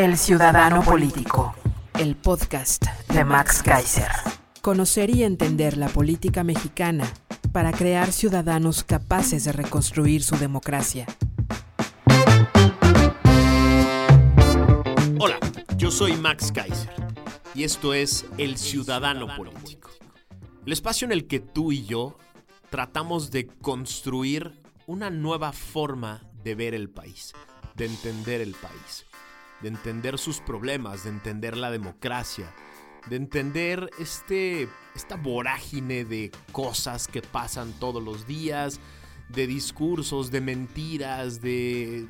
El Ciudadano Político, el podcast de Max Kaiser. Conocer y entender la política mexicana para crear ciudadanos capaces de reconstruir su democracia. Hola, yo soy Max Kaiser y esto es El Ciudadano Político, el espacio en el que tú y yo tratamos de construir una nueva forma de ver el país, de entender el país de entender sus problemas, de entender la democracia, de entender este, esta vorágine de cosas que pasan todos los días, de discursos, de mentiras, de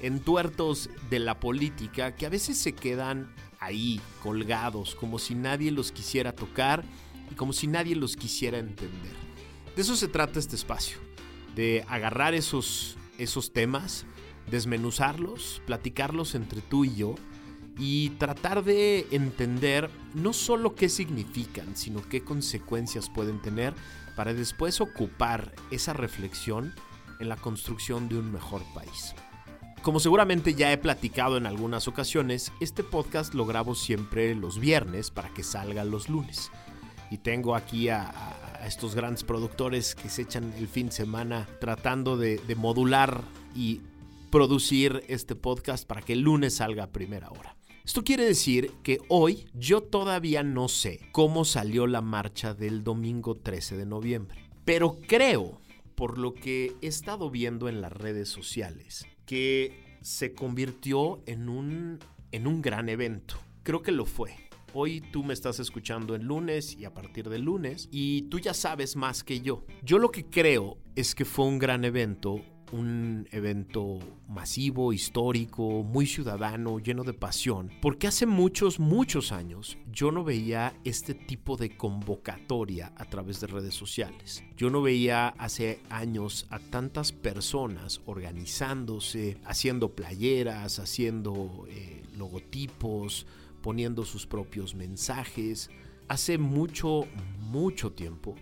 entuertos de la política que a veces se quedan ahí colgados, como si nadie los quisiera tocar y como si nadie los quisiera entender. De eso se trata este espacio, de agarrar esos, esos temas, desmenuzarlos, platicarlos entre tú y yo y tratar de entender no solo qué significan, sino qué consecuencias pueden tener para después ocupar esa reflexión en la construcción de un mejor país. Como seguramente ya he platicado en algunas ocasiones, este podcast lo grabo siempre los viernes para que salga los lunes. Y tengo aquí a, estos grandes productores que se echan el fin de semana tratando de, de modular y producir este podcast para que el lunes salga a primera hora. Esto quiere decir que hoy yo todavía no sé cómo salió la marcha del domingo 13 de noviembre, pero creo, por lo que he estado viendo en las redes sociales, que se convirtió en un, en un gran evento. Creo que lo fue. Hoy tú me estás escuchando el lunes y a partir del lunes y tú ya sabes más que yo. Yo lo que creo es que fue un gran evento, un evento masivo, histórico, muy ciudadano, lleno de pasión, porque hace muchos, muchos años yo no veía este tipo de convocatoria a través de redes sociales. Yo no veía hace años a tantas personas organizándose, haciendo playeras, haciendo eh, logotipos, poniendo sus propios mensajes. Hace mucho, mucho tiempo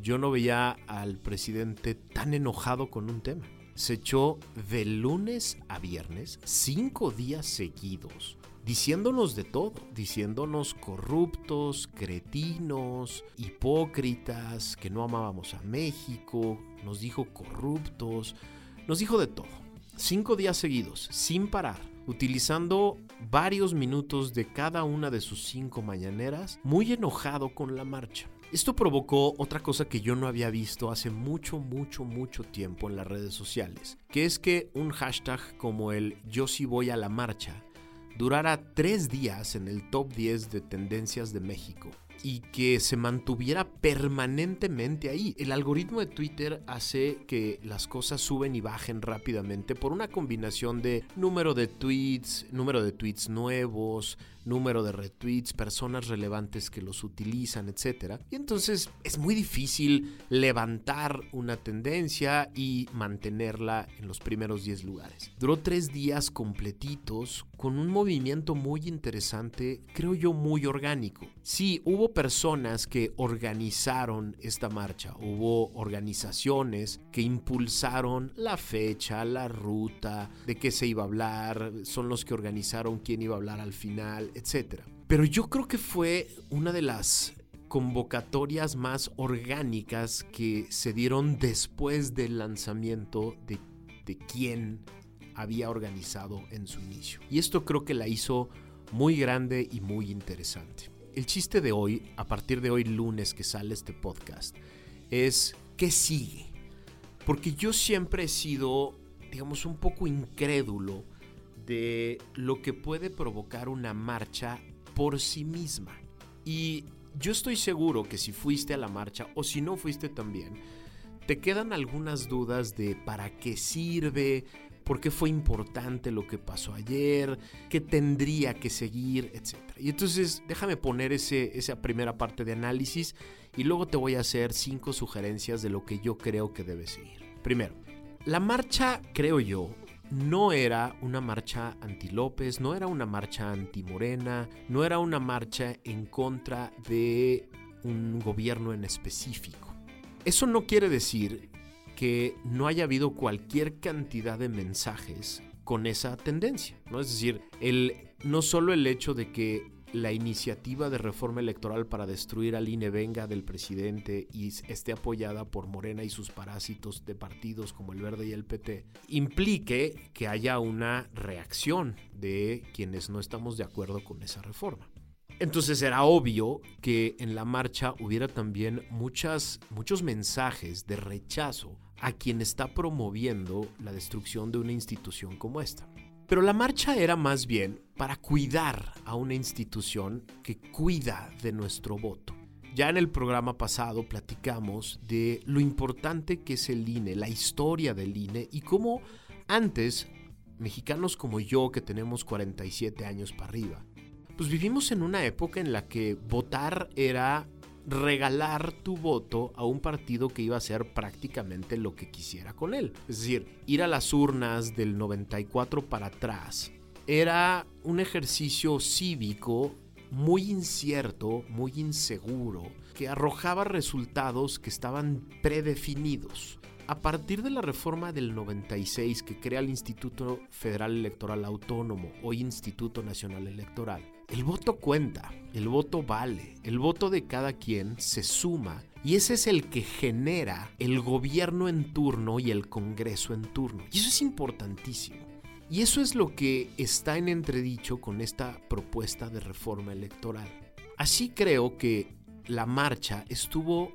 yo no veía al presidente tan enojado con un tema se echó de lunes a viernes, cinco días seguidos, diciéndonos de todo, diciéndonos corruptos, cretinos, hipócritas, que no amábamos a México, nos dijo corruptos, nos dijo de todo. Cinco días seguidos, sin parar, utilizando varios minutos de cada una de sus cinco mañaneras, muy enojado con la marcha. Esto provocó otra cosa que yo no había visto hace mucho, mucho, mucho tiempo en las redes sociales, que es que un hashtag como el yo sí voy a la marcha durara tres días en el top 10 de tendencias de México y que se mantuviera permanentemente ahí. El algoritmo de Twitter hace que las cosas suben y bajen rápidamente por una combinación de número de tweets, número de tweets nuevos, número de retweets, personas relevantes que los utilizan, etc. Y entonces es muy difícil levantar una tendencia y mantenerla en los primeros 10 lugares. Duró tres días completitos con un movimiento muy interesante, creo yo muy orgánico. Sí, hubo personas que organizaron esta marcha, hubo organizaciones que impulsaron la fecha, la ruta, de qué se iba a hablar, son los que organizaron quién iba a hablar al final, etc. Pero yo creo que fue una de las convocatorias más orgánicas que se dieron después del lanzamiento de, de quién había organizado en su inicio. Y esto creo que la hizo muy grande y muy interesante. El chiste de hoy, a partir de hoy lunes que sale este podcast, es ¿qué sigue? Porque yo siempre he sido, digamos, un poco incrédulo de lo que puede provocar una marcha por sí misma. Y yo estoy seguro que si fuiste a la marcha o si no fuiste también, te quedan algunas dudas de para qué sirve, por qué fue importante lo que pasó ayer, qué tendría que seguir, etc. Y entonces déjame poner ese, esa primera parte de análisis y luego te voy a hacer cinco sugerencias de lo que yo creo que debe seguir. Primero, la marcha, creo yo, no era una marcha anti López, no era una marcha anti Morena, no era una marcha en contra de un gobierno en específico. Eso no quiere decir que no haya habido cualquier cantidad de mensajes con esa tendencia, ¿no? Es decir, el, no solo el hecho de que la iniciativa de reforma electoral para destruir al INE venga del presidente y esté apoyada por Morena y sus parásitos de partidos como el Verde y el PT, implique que haya una reacción de quienes no estamos de acuerdo con esa reforma. Entonces era obvio que en la marcha hubiera también muchas, muchos mensajes de rechazo a quien está promoviendo la destrucción de una institución como esta. Pero la marcha era más bien para cuidar a una institución que cuida de nuestro voto. Ya en el programa pasado platicamos de lo importante que es el INE, la historia del INE y cómo antes, mexicanos como yo que tenemos 47 años para arriba, pues vivimos en una época en la que votar era regalar tu voto a un partido que iba a hacer prácticamente lo que quisiera con él. Es decir, ir a las urnas del 94 para atrás era un ejercicio cívico muy incierto, muy inseguro, que arrojaba resultados que estaban predefinidos. A partir de la reforma del 96 que crea el Instituto Federal Electoral Autónomo o Instituto Nacional Electoral, el voto cuenta, el voto vale, el voto de cada quien se suma y ese es el que genera el gobierno en turno y el Congreso en turno. Y eso es importantísimo. Y eso es lo que está en entredicho con esta propuesta de reforma electoral. Así creo que la marcha estuvo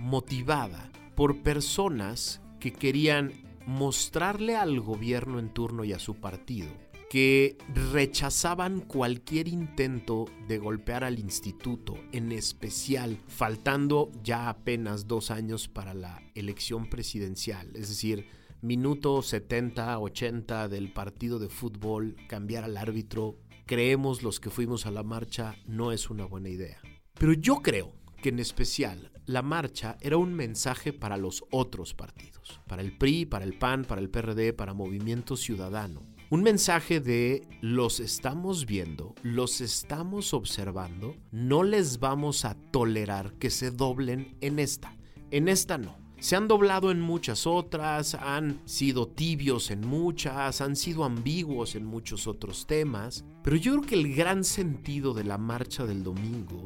motivada por personas que querían mostrarle al gobierno en turno y a su partido que rechazaban cualquier intento de golpear al instituto, en especial faltando ya apenas dos años para la elección presidencial, es decir, minuto 70, 80 del partido de fútbol, cambiar al árbitro, creemos los que fuimos a la marcha, no es una buena idea. Pero yo creo que en especial la marcha era un mensaje para los otros partidos, para el PRI, para el PAN, para el PRD, para Movimiento Ciudadano un mensaje de los estamos viendo, los estamos observando, no les vamos a tolerar que se doblen en esta. En esta no. Se han doblado en muchas otras, han sido tibios en muchas, han sido ambiguos en muchos otros temas, pero yo creo que el gran sentido de la marcha del domingo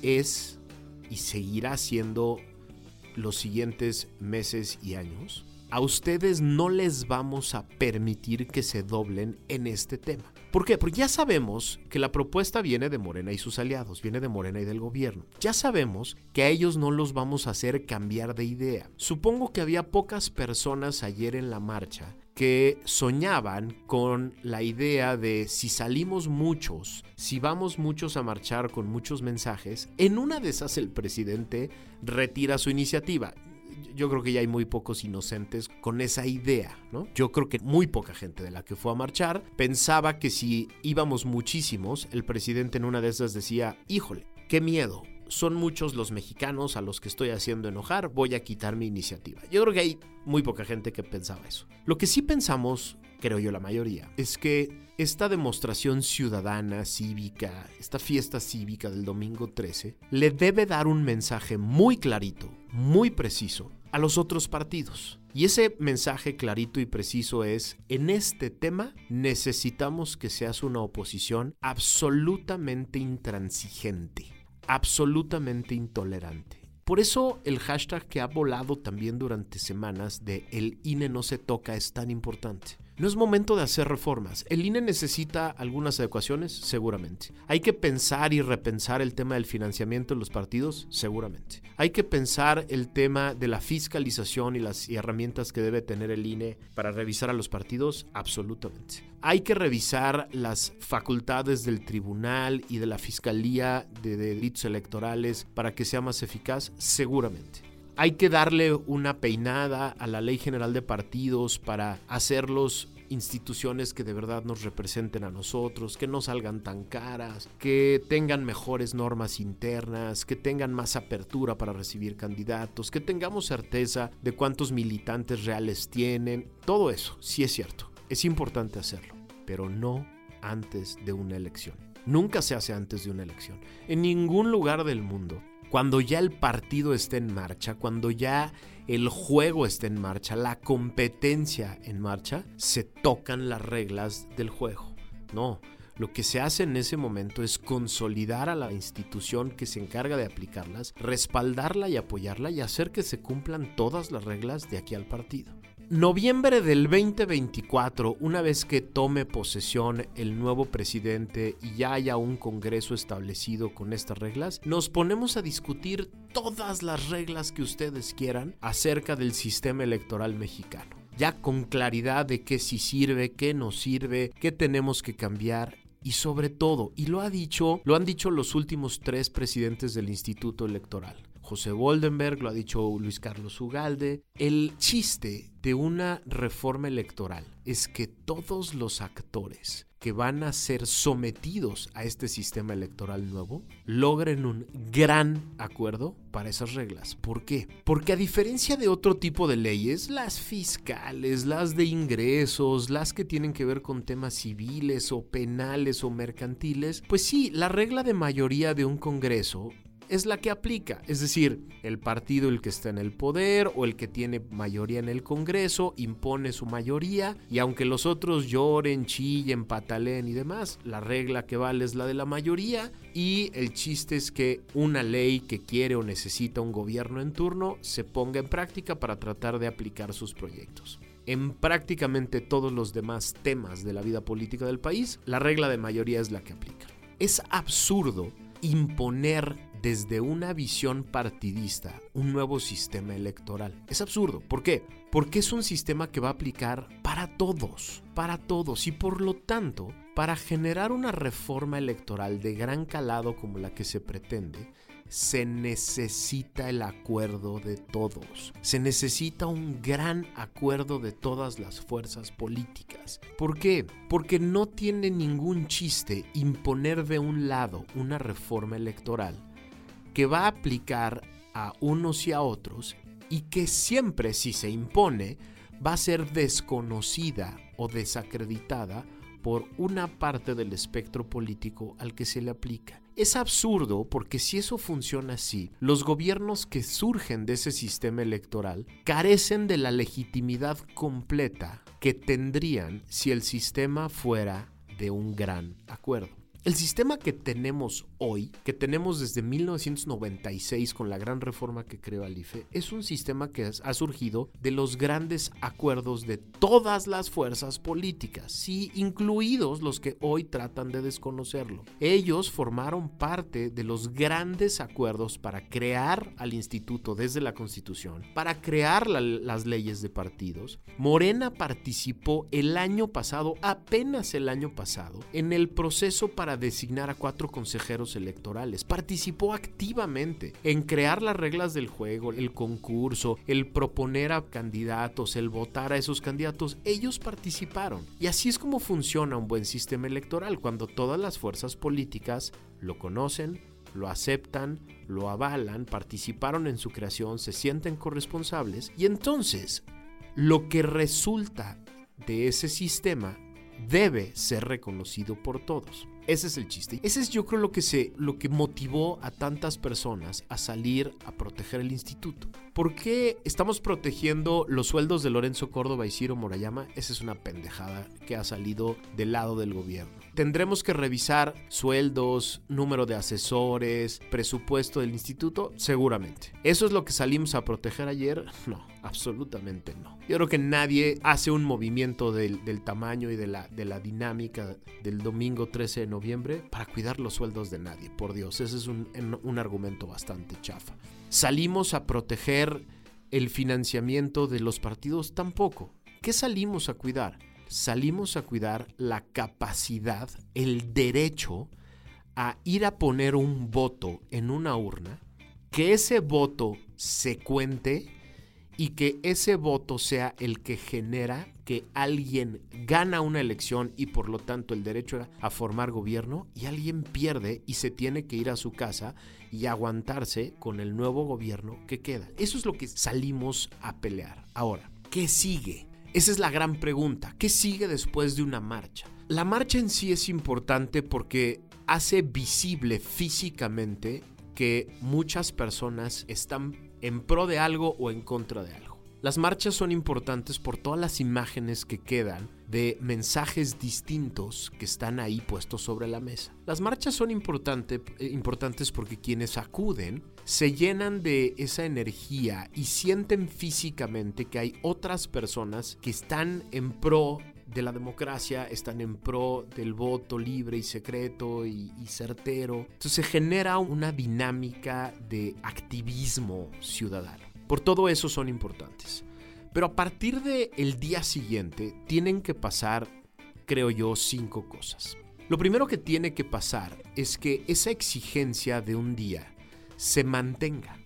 es y seguirá siendo los siguientes meses y años a ustedes no les vamos a permitir que se doblen en este tema. ¿Por qué? Porque ya sabemos que la propuesta viene de Morena y sus aliados, viene de Morena y del gobierno. Ya sabemos que a ellos no los vamos a hacer cambiar de idea. Supongo que había pocas personas ayer en la marcha que soñaban con la idea de si salimos muchos, si vamos muchos a marchar con muchos mensajes, en una de esas el presidente retira su iniciativa yo creo que ya hay muy pocos inocentes con esa idea, ¿no? Yo creo que muy poca gente de la que fue a marchar pensaba que si íbamos muchísimos, el presidente en una de esas decía, híjole, qué miedo, son muchos los mexicanos a los que estoy haciendo enojar, voy a quitar mi iniciativa. Yo creo que hay muy poca gente que pensaba eso. Lo que sí pensamos, creo yo la mayoría, es que esta demostración ciudadana, cívica, esta fiesta cívica del domingo 13, le debe dar un mensaje muy clarito, muy preciso a los otros partidos. Y ese mensaje clarito y preciso es, en este tema necesitamos que seas una oposición absolutamente intransigente, absolutamente intolerante. Por eso el hashtag que ha volado también durante semanas de el INE no se toca es tan importante. No es momento de hacer reformas. El INE necesita algunas adecuaciones, seguramente. Hay que pensar y repensar el tema del financiamiento de los partidos, seguramente. Hay que pensar el tema de la fiscalización y las herramientas que debe tener el INE para revisar a los partidos, absolutamente. Hay que revisar las facultades del tribunal y de la fiscalía de delitos electorales para que sea más eficaz, seguramente hay que darle una peinada a la ley general de partidos para hacerlos instituciones que de verdad nos representen a nosotros, que no salgan tan caras, que tengan mejores normas internas, que tengan más apertura para recibir candidatos, que tengamos certeza de cuántos militantes reales tienen. Todo eso, sí es cierto, es importante hacerlo, pero no antes de una elección. Nunca se hace antes de una elección. En ningún lugar del mundo cuando ya el partido esté en marcha, cuando ya el juego esté en marcha, la competencia en marcha, se tocan las reglas del juego. No, lo que se hace en ese momento es consolidar a la institución que se encarga de aplicarlas, respaldarla y apoyarla y hacer que se cumplan todas las reglas de aquí al partido. Noviembre del 2024, una vez que tome posesión el nuevo presidente y ya haya un Congreso establecido con estas reglas, nos ponemos a discutir todas las reglas que ustedes quieran acerca del sistema electoral mexicano. Ya con claridad de qué sí sirve, qué no sirve, qué tenemos que cambiar y sobre todo, y lo ha dicho, lo han dicho los últimos tres presidentes del Instituto Electoral. José Woldenberg, lo ha dicho Luis Carlos Ugalde. El chiste de una reforma electoral es que todos los actores que van a ser sometidos a este sistema electoral nuevo logren un gran acuerdo para esas reglas. ¿Por qué? Porque a diferencia de otro tipo de leyes, las fiscales, las de ingresos, las que tienen que ver con temas civiles o penales o mercantiles, pues sí, la regla de mayoría de un Congreso es la que aplica. Es decir, el partido el que está en el poder o el que tiene mayoría en el Congreso impone su mayoría y aunque los otros lloren, chillen, patalen y demás, la regla que vale es la de la mayoría y el chiste es que una ley que quiere o necesita un gobierno en turno se ponga en práctica para tratar de aplicar sus proyectos en prácticamente todos los demás temas de la vida política del país, la regla de mayoría es la que aplica. Es absurdo imponer desde una visión partidista un nuevo sistema electoral. Es absurdo. ¿Por qué? Porque es un sistema que va a aplicar para todos, para todos y por lo tanto, para generar una reforma electoral de gran calado como la que se pretende, se necesita el acuerdo de todos. Se necesita un gran acuerdo de todas las fuerzas políticas. ¿Por qué? Porque no tiene ningún chiste imponer de un lado una reforma electoral que va a aplicar a unos y a otros y que siempre si se impone va a ser desconocida o desacreditada por una parte del espectro político al que se le aplica. Es absurdo porque si eso funciona así, los gobiernos que surgen de ese sistema electoral carecen de la legitimidad completa que tendrían si el sistema fuera de un gran acuerdo. El sistema que tenemos hoy, que tenemos desde 1996 con la gran reforma que creó el IFE, es un sistema que ha surgido de los grandes acuerdos de todas las fuerzas políticas, sí, incluidos los que hoy tratan de desconocerlo. Ellos formaron parte de los grandes acuerdos para crear al instituto desde la Constitución, para crear las leyes de partidos. Morena participó el año pasado, apenas el año pasado, en el proceso para designar a cuatro consejeros electorales. Participó activamente en crear las reglas del juego, el concurso, el proponer a candidatos, el votar a esos candidatos. Ellos participaron. Y así es como funciona un buen sistema electoral, cuando todas las fuerzas políticas lo conocen, lo aceptan, lo avalan, participaron en su creación, se sienten corresponsables y entonces lo que resulta de ese sistema debe ser reconocido por todos. Ese es el chiste. Ese es yo creo lo que se lo que motivó a tantas personas a salir a proteger el instituto. ¿Por qué estamos protegiendo los sueldos de Lorenzo Córdoba y Ciro Morayama? Esa es una pendejada que ha salido del lado del gobierno. ¿Tendremos que revisar sueldos, número de asesores, presupuesto del instituto? Seguramente. ¿Eso es lo que salimos a proteger ayer? No, absolutamente no. Yo creo que nadie hace un movimiento del, tamaño y de la, de la dinámica del domingo 13 de noviembre para cuidar los sueldos de nadie. Por Dios, ese es un, un argumento bastante chafa. ¿Salimos a proteger el financiamiento de los partidos? Tampoco. ¿Qué salimos a cuidar? Salimos a cuidar la capacidad, el derecho a ir a poner un voto en una urna, que ese voto se cuente y que ese voto sea el que genera que alguien gana una elección y por lo tanto el derecho a formar gobierno y alguien pierde y se tiene que ir a su casa y aguantarse con el nuevo gobierno que queda. Eso es lo que salimos a pelear. Ahora, ¿qué sigue? Esa es la gran pregunta. ¿Qué sigue después de una marcha? La marcha en sí es importante porque hace visible físicamente que muchas personas están en pro de algo o en contra de algo. Las marchas son importantes por todas las imágenes que quedan de mensajes distintos que están ahí puestos sobre la mesa. Las marchas son importante, eh, importantes porque quienes acuden se llenan de esa energía y sienten físicamente que hay otras personas que están en pro de la democracia, están en pro del voto libre y secreto y, certero. Entonces se genera una dinámica de activismo ciudadano. Por todo eso son importantes. Pero a partir del el día siguiente tienen que pasar, creo yo, cinco cosas. Lo primero que tiene que pasar es que esa exigencia de un día se mantenga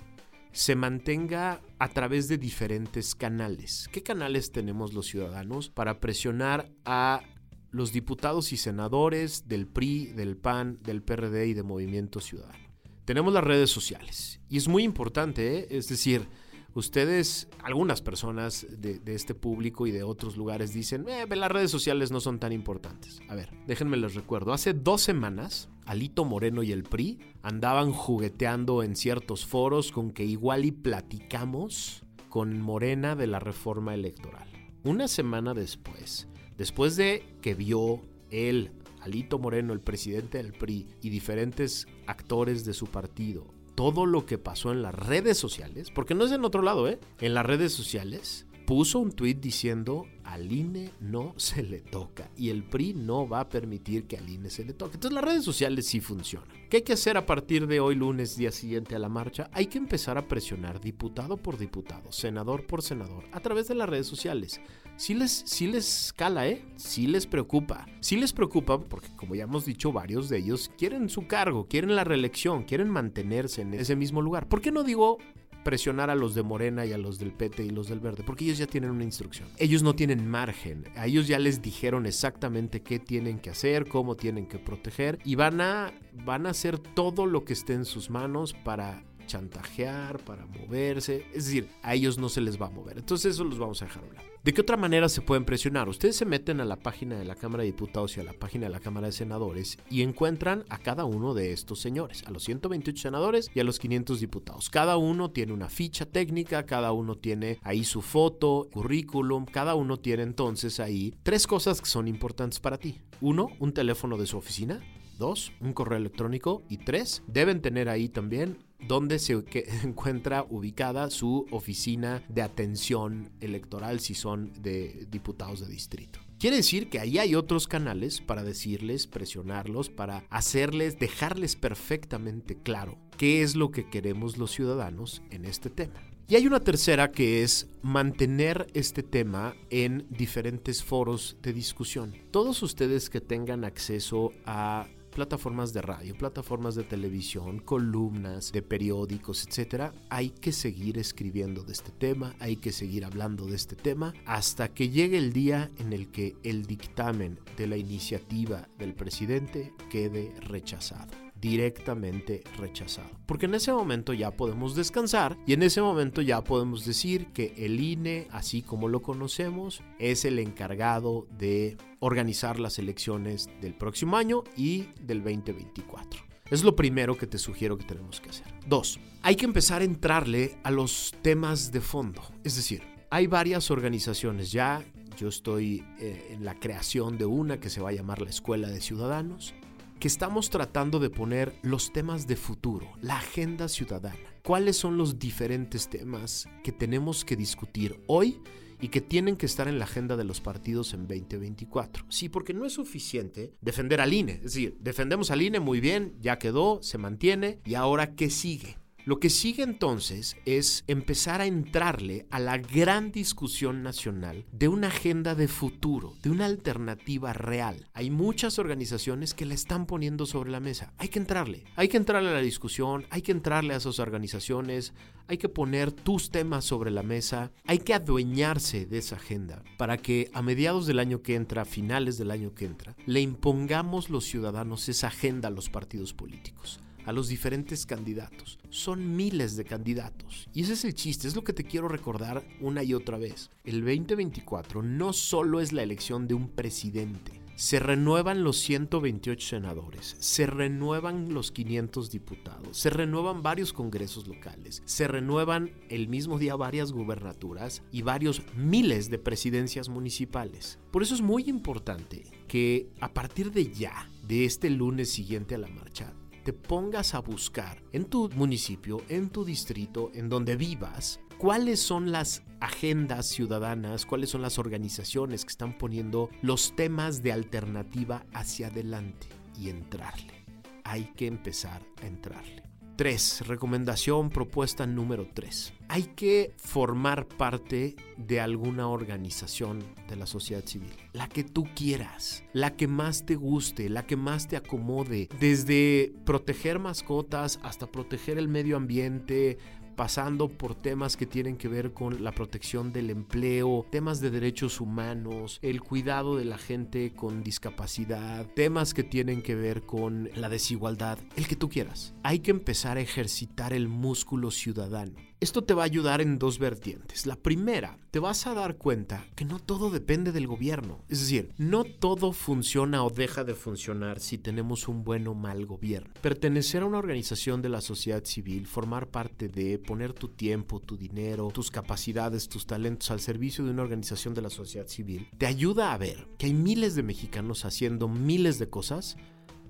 se mantenga a través de diferentes canales. ¿Qué canales tenemos los ciudadanos para presionar a los diputados y senadores del PRI, del PAN, del PRD y de Movimiento Ciudadano? Tenemos las redes sociales y es muy importante, ¿eh? es decir, Ustedes, algunas personas de, este público y de otros lugares dicen, eh, las redes sociales no son tan importantes. A ver, déjenme les recuerdo. Hace dos semanas, Alito Moreno y el PRI andaban jugueteando en ciertos foros con que igual y platicamos con Morena de la reforma electoral. Una semana después, después de que vio él, Alito Moreno, el presidente del PRI, y diferentes actores de su partido, todo lo que pasó en las redes sociales, porque no es en otro lado, ¿eh? En las redes sociales, puso un tuit diciendo al INE no se le toca y el PRI no va a permitir que al INE se le toque. Entonces las redes sociales sí funcionan. ¿Qué hay que hacer a partir de hoy lunes, día siguiente a la marcha? Hay que empezar a presionar diputado por diputado, senador por senador, a través de las redes sociales. Sí les, les cala, ¿eh? Sí les preocupa. Sí les preocupa porque, como ya hemos dicho, varios de ellos quieren su cargo, quieren la reelección, quieren mantenerse en ese mismo lugar. ¿Por qué no digo presionar a los de Morena y a los del PT y los del Verde, porque ellos ya tienen una instrucción. Ellos no tienen margen. A ellos ya les dijeron exactamente qué tienen que hacer, cómo tienen que proteger y van a van a hacer todo lo que esté en sus manos para chantajear, para moverse. Es decir, a ellos no se les va a mover. Entonces eso los vamos a dejar hablar. ¿De qué otra manera se pueden presionar? Ustedes se meten a la página de la Cámara de Diputados y a la página de la Cámara de Senadores y encuentran a cada uno de estos señores, a los 128 senadores y a los 500 diputados. Cada uno tiene una ficha técnica, cada uno tiene ahí su foto, currículum, cada uno tiene entonces ahí tres cosas que son importantes para ti. Uno, un teléfono de su oficina. Dos, un correo electrónico. Y tres, deben tener ahí también donde se encuentra ubicada su oficina de atención electoral si son de diputados de distrito. Quiere decir que ahí hay otros canales para decirles, presionarlos, para hacerles, dejarles perfectamente claro qué es lo que queremos los ciudadanos en este tema. Y hay una tercera que es mantener este tema en diferentes foros de discusión. Todos ustedes que tengan acceso a plataformas de radio, plataformas de televisión, columnas de periódicos, etcétera, hay que seguir escribiendo de este tema, hay que seguir hablando de este tema hasta que llegue el día en el que el dictamen de la iniciativa del presidente quede rechazado directamente rechazado. Porque en ese momento ya podemos descansar y en ese momento ya podemos decir que el INE, así como lo conocemos, es el encargado de organizar las elecciones del próximo año y del 2024. Es lo primero que te sugiero que tenemos que hacer. Dos, hay que empezar a entrarle a los temas de fondo. Es decir, hay varias organizaciones ya. Yo estoy eh, en la creación de una que se va a llamar la Escuela de Ciudadanos que estamos tratando de poner los temas de futuro, la agenda ciudadana. ¿Cuáles son los diferentes temas que tenemos que discutir hoy y que tienen que estar en la agenda de los partidos en 2024. Sí, porque no es suficiente defender al INE. Es decir, defendemos al INE muy bien, ya quedó, se mantiene, y ahora ¿qué sigue? Lo que sigue entonces es empezar a entrarle a la gran discusión nacional de una agenda de futuro, de una alternativa real. Hay muchas organizaciones que la están poniendo sobre la mesa. Hay que entrarle, hay que entrarle a la discusión, hay que entrarle a esas organizaciones, hay que poner tus temas sobre la mesa, hay que adueñarse de esa agenda para que a mediados del año que entra, a finales del año que entra, le impongamos los ciudadanos esa agenda a los partidos políticos a los diferentes candidatos. Son miles de candidatos. Y ese es el chiste, es lo que te quiero recordar una y otra vez. El 2024 no solo es la elección de un presidente. Se renuevan los 128 senadores, se renuevan los 500 diputados, se renuevan varios congresos locales, se renuevan el mismo día varias gubernaturas y varios miles de presidencias municipales. Por eso es muy importante que a partir de ya, de este lunes siguiente a la marcha, te pongas a buscar en tu municipio, en tu distrito, en donde vivas, cuáles son las agendas ciudadanas, cuáles son las organizaciones que están poniendo los temas de alternativa hacia adelante y entrarle. Hay que empezar a entrarle. 3. Recomendación propuesta número 3. Hay que formar parte de alguna organización de la sociedad civil. La que tú quieras, la que más te guste, la que más te acomode. Desde proteger mascotas hasta proteger el medio ambiente, pasando por temas que tienen que ver con la protección del empleo, temas de derechos humanos, el cuidado de la gente con discapacidad, temas que tienen que ver con la desigualdad, el que tú quieras. Hay que empezar a ejercitar el músculo ciudadano. Esto te va a ayudar en dos vertientes. La primera, te vas a dar cuenta que no todo depende del gobierno. Es decir, no todo funciona o deja de funcionar si tenemos un buen o mal gobierno. Pertenecer a una organización de la sociedad civil, formar parte de, poner tu tiempo, tu dinero, tus capacidades, tus talentos al servicio de una organización de la sociedad civil, te ayuda a ver que hay miles de mexicanos haciendo miles de cosas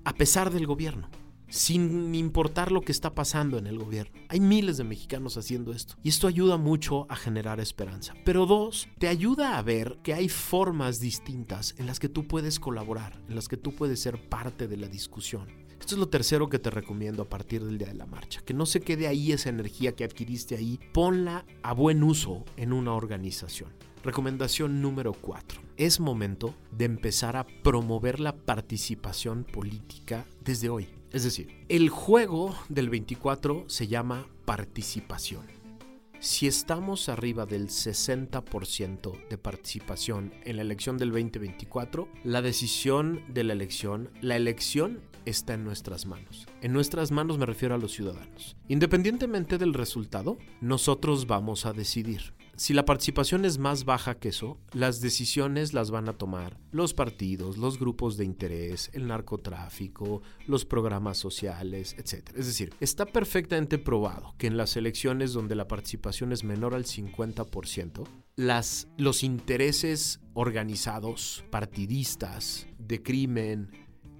a pesar del gobierno sin importar lo que está pasando en el gobierno. Hay miles de mexicanos haciendo esto y esto ayuda mucho a generar esperanza. Pero dos, te ayuda a ver que hay formas distintas en las que tú puedes colaborar, en las que tú puedes ser parte de la discusión. Esto es lo tercero que te recomiendo a partir del día de la marcha, que no se quede ahí esa energía que adquiriste ahí, ponla a buen uso en una organización. Recomendación número 4. Es momento de empezar a promover la participación política desde hoy. Es decir, el juego del 24 se llama participación. Si estamos arriba del 60% de participación en la elección del 2024, la decisión de la elección, la elección está en nuestras manos. En nuestras manos me refiero a los ciudadanos. Independientemente del resultado, nosotros vamos a decidir. Si la participación es más baja que eso, las decisiones las van a tomar los partidos, los grupos de interés, el narcotráfico, los programas sociales, etc. Es decir, está perfectamente probado que en las elecciones donde la participación es menor al 50%, las, los intereses organizados, partidistas, de crimen,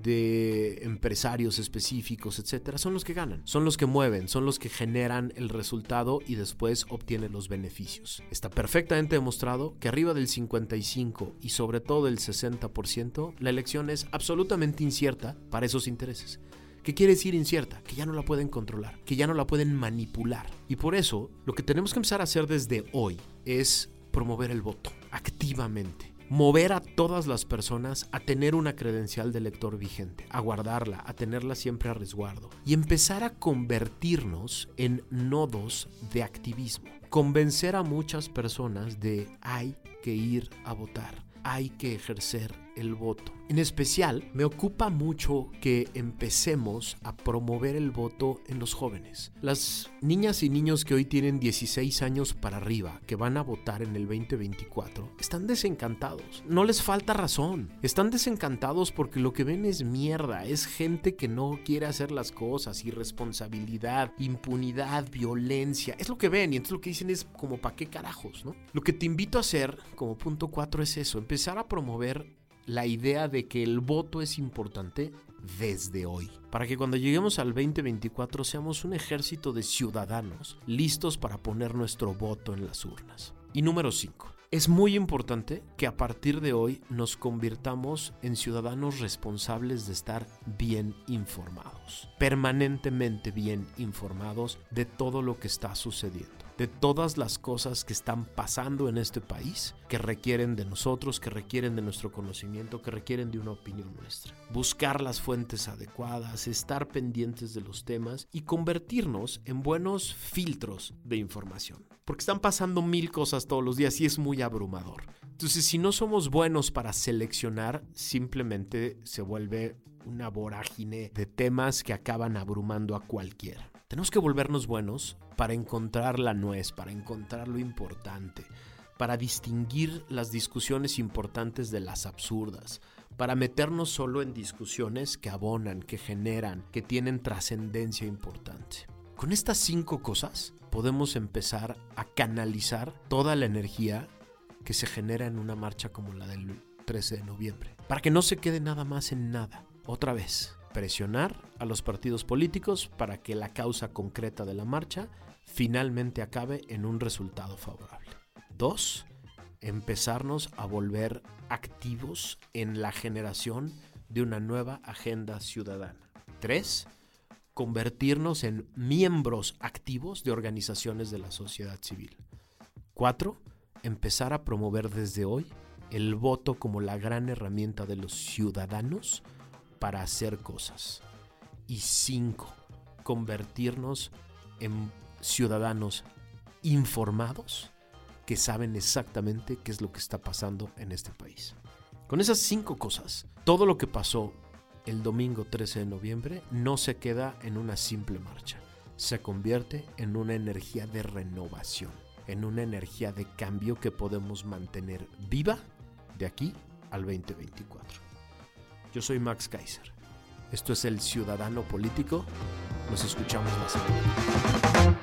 de empresarios específicos, etcétera, son los que ganan, son los que mueven, son los que generan el resultado y después obtienen los beneficios. Está perfectamente demostrado que arriba del 55 y sobre todo del 60%, la elección es absolutamente incierta para esos intereses. ¿Qué quiere decir incierta? Que ya no la pueden controlar, que ya no la pueden manipular. Y por eso, lo que tenemos que empezar a hacer desde hoy es promover el voto activamente mover a todas las personas a tener una credencial de lector vigente, a guardarla, a tenerla siempre a resguardo y empezar a convertirnos en nodos de activismo. Convencer a muchas personas de hay que ir a votar, hay que ejercer el voto. En especial, me ocupa mucho que empecemos a promover el voto en los jóvenes. Las niñas y niños que hoy tienen 16 años para arriba, que van a votar en el 2024, están desencantados. No les falta razón. Están desencantados porque lo que ven es mierda. Es gente que no quiere hacer las cosas, irresponsabilidad, impunidad, violencia. Es lo que ven y entonces lo que dicen es como para qué carajos, ¿no? Lo que te invito a hacer como punto 4 es eso, empezar a promover la idea de que el voto es importante desde hoy, para que cuando lleguemos al 2024 seamos un ejército de ciudadanos listos para poner nuestro voto en las urnas. Y número 5. Es muy importante que a partir de hoy nos convirtamos en ciudadanos responsables de estar bien informados, permanentemente bien informados de todo lo que está sucediendo de todas las cosas que están pasando en este país, que requieren de nosotros, que requieren de nuestro conocimiento, que requieren de una opinión nuestra. Buscar las fuentes adecuadas, estar pendientes de los temas y convertirnos en buenos filtros de información. Porque están pasando mil cosas todos los días y es muy abrumador. Entonces, si no somos buenos para seleccionar, simplemente se vuelve una vorágine de temas que acaban abrumando a cualquiera. Tenemos que volvernos buenos para encontrar la nuez, para encontrar lo importante, para distinguir las discusiones importantes de las absurdas, para meternos solo en discusiones que abonan, que generan, que tienen trascendencia importante. Con estas cinco cosas podemos empezar a canalizar toda la energía que se genera en una marcha como la del 13 de noviembre, para que no se quede nada más en nada. Otra vez, presionar a los partidos políticos para que la causa concreta de la marcha finalmente acabe en un resultado favorable. Dos, empezarnos a volver activos en la generación de una nueva agenda ciudadana. Tres, convertirnos en miembros activos de organizaciones de la sociedad civil. Cuatro, empezar a promover desde hoy el voto como la gran herramienta de los ciudadanos para hacer cosas. Y cinco, convertirnos en ciudadanos informados que saben exactamente qué es lo que está pasando en este país. Con esas cinco cosas, todo lo que pasó el domingo 13 de noviembre no se queda en una simple marcha, se convierte en una energía de renovación, en una energía de cambio que podemos mantener viva de aquí al 2024. Yo soy Max Kaiser. Esto es El Ciudadano Político. Nos escuchamos más